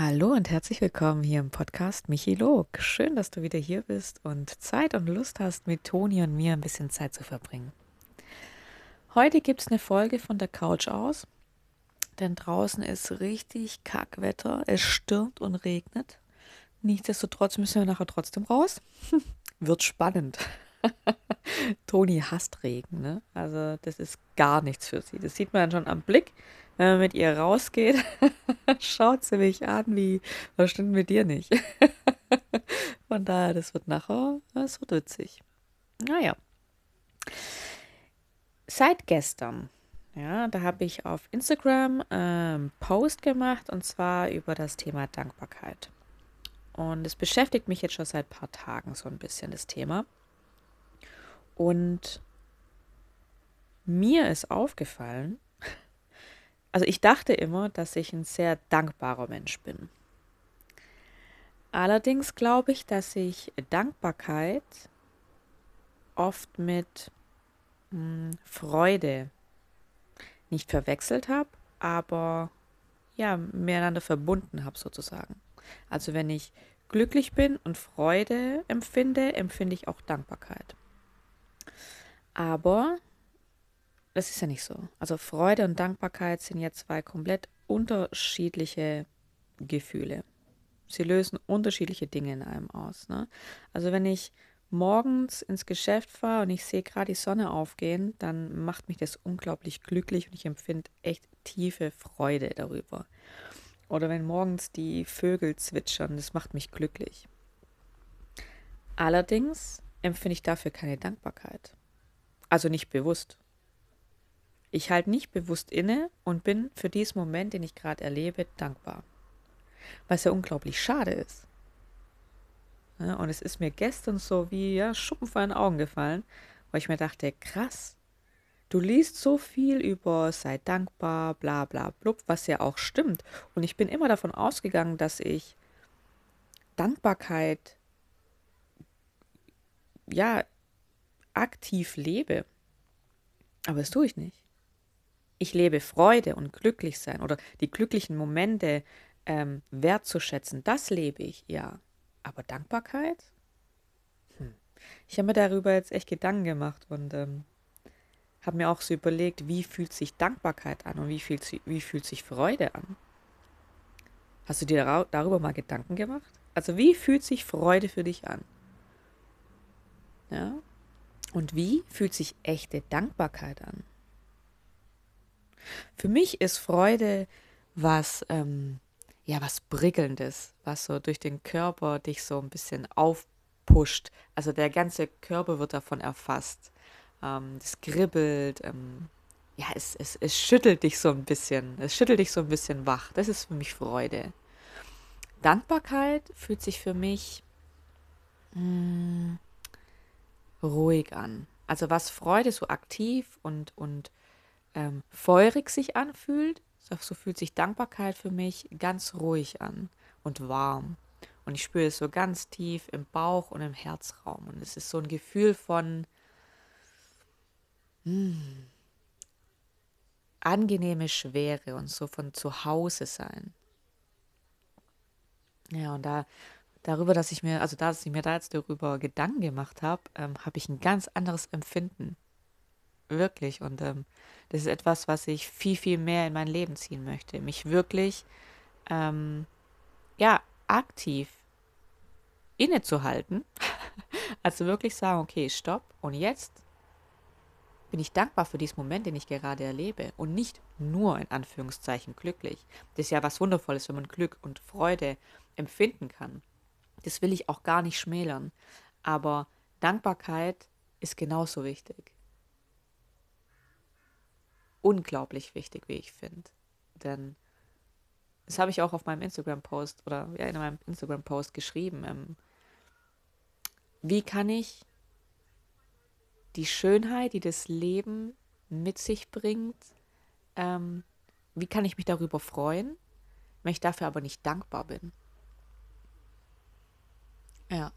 Hallo und herzlich willkommen hier im Podcast Michi Log. Schön, dass du wieder hier bist und Zeit und Lust hast, mit Toni und mir ein bisschen Zeit zu verbringen. Heute gibt es eine Folge von der Couch aus, denn draußen ist richtig Kackwetter. Es stürmt und regnet. Nichtsdestotrotz müssen wir nachher trotzdem raus. Wird spannend. Toni hasst Regen, ne? Also das ist gar nichts für sie. Das sieht man schon am Blick wenn man mit ihr rausgeht, schaut sie mich an, wie, was stimmt mit dir nicht? Von daher, das wird nachher, das wird witzig. Naja. Seit gestern, ja, da habe ich auf Instagram ähm, Post gemacht und zwar über das Thema Dankbarkeit. Und es beschäftigt mich jetzt schon seit ein paar Tagen so ein bisschen, das Thema. Und mir ist aufgefallen, also ich dachte immer, dass ich ein sehr dankbarer Mensch bin. Allerdings glaube ich, dass ich Dankbarkeit oft mit mh, hm, Freude nicht verwechselt habe, aber ja, miteinander verbunden habe sozusagen. Also wenn ich glücklich bin und Freude empfinde, empfinde ich auch Dankbarkeit. Aber das ist ja nicht so. Also Freude und Dankbarkeit sind ja zwei komplett unterschiedliche Gefühle. Sie lösen unterschiedliche Dinge in einem aus. Ne? Also wenn ich morgens ins Geschäft fahre und ich sehe gerade die Sonne aufgehen, dann macht mich das unglaublich glücklich und ich empfinde echt tiefe Freude darüber. Oder wenn morgens die Vögel zwitschern, das macht mich glücklich. Allerdings empfinde ich dafür keine Dankbarkeit. Also nicht bewusst. Ich halte nicht bewusst inne und bin für diesen Moment, den ich gerade erlebe, dankbar. Was ja unglaublich schade ist. Und es ist mir gestern so wie ja, Schuppen vor den Augen gefallen, weil ich mir dachte, krass, du liest so viel über sei dankbar, bla bla blub, was ja auch stimmt. Und ich bin immer davon ausgegangen, dass ich Dankbarkeit ja aktiv lebe. Aber das tue ich nicht ich lebe Freude und glücklich sein oder die glücklichen Momente ähm, wertzuschätzen, das lebe ich, ja. Aber Dankbarkeit? Hm. Ich habe mir darüber jetzt echt Gedanken gemacht und ähm, habe mir auch so überlegt, wie fühlt sich Dankbarkeit an und wie fühlt, wie fühlt sich Freude an? Hast du dir darüber mal Gedanken gemacht? Also wie fühlt sich Freude für dich an? Ja? Und wie fühlt sich echte Dankbarkeit an? Für mich ist Freude was, ähm, ja, was Prickelndes, was so durch den Körper dich so ein bisschen aufpusht. Also der ganze Körper wird davon erfasst. Ähm, es kribbelt, ähm, ja, es, es, es schüttelt dich so ein bisschen. Es schüttelt dich so ein bisschen wach. Das ist für mich Freude. Dankbarkeit fühlt sich für mich mh, hm, ruhig an. Also was Freude so aktiv und, und ähm, feurig sich anfühlt, so fühlt sich Dankbarkeit für mich ganz ruhig an und warm. Und ich spüre es so ganz tief im Bauch und im Herzraum. Und es ist so ein Gefühl von mh, hm, angenehme Schwere und so von zu Hause sein. Ja, und da darüber, dass ich mir, also dass ich mir da jetzt darüber Gedanken gemacht habe, ähm, habe ich ein ganz anderes Empfinden Wirklich. Und ähm, das ist etwas, was ich viel, viel mehr in mein Leben ziehen möchte. Mich wirklich, ähm, ja, aktiv innezuhalten. also wirklich sagen, okay, stopp. Und jetzt bin ich dankbar für diesen Moment, den ich gerade erlebe. Und nicht nur in Anführungszeichen glücklich. Das ist ja was Wundervolles, wenn man Glück und Freude empfinden kann. Das will ich auch gar nicht schmälern. Aber Dankbarkeit ist genauso wichtig unglaublich wichtig, wie ich finde. Denn das habe ich auch auf meinem Instagram-Post oder ja, in meinem Instagram-Post geschrieben. Ähm, wie kann ich die Schönheit, die das Leben mit sich bringt, ähm, wie kann ich mich darüber freuen, wenn ich dafür aber nicht dankbar bin? Ja.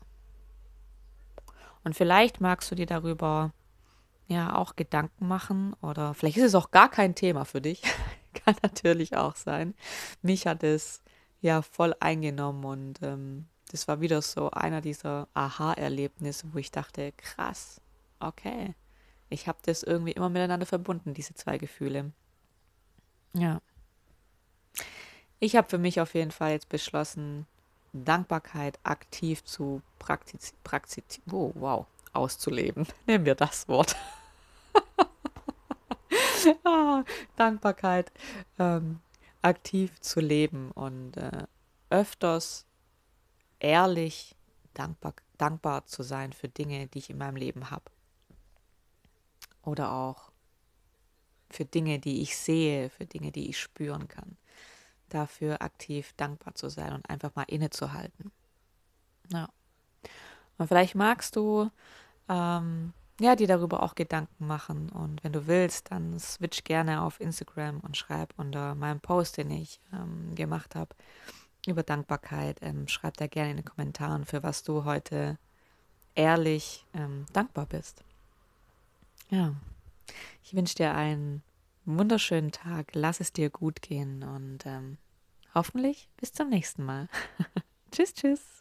Und vielleicht magst du dir darüber ja auch Gedanken machen oder vielleicht ist es auch gar kein Thema für dich. Kann natürlich auch sein. Mich hat es ja voll eingenommen und ähm, das war wieder so einer dieser Aha-Erlebnisse, wo ich dachte, krass, okay, ich habe das irgendwie immer miteinander verbunden, diese zwei Gefühle. Ja. Ich habe für mich auf jeden Fall jetzt beschlossen, Dankbarkeit aktiv zu praktizieren, praktiz oh, wow, auszuleben. Nehmen wir das Wort. ah, Dankbarkeit ähm, aktiv zu leben und äh, öfters ehrlich dankbar, dankbar zu sein für Dinge, die ich in meinem Leben habe. Oder auch für Dinge, die ich sehe, für Dinge, die ich spüren kann. Dafür aktiv dankbar zu sein und einfach mal innezuhalten. Ja. Und vielleicht magst du ähm, ja, dir darüber auch Gedanken machen. Und wenn du willst, dann switch gerne auf Instagram und schreib unter meinem Post, den ich ähm, gemacht habe, über Dankbarkeit. Ähm, schreib da gerne in den Kommentaren, für was du heute ehrlich ähm, dankbar bist. Ja, ich wünsche dir wunderschönen Tag. Lass es dir gut gehen und ähm, hoffentlich bis zum nächsten Mal. tschüss, tschüss.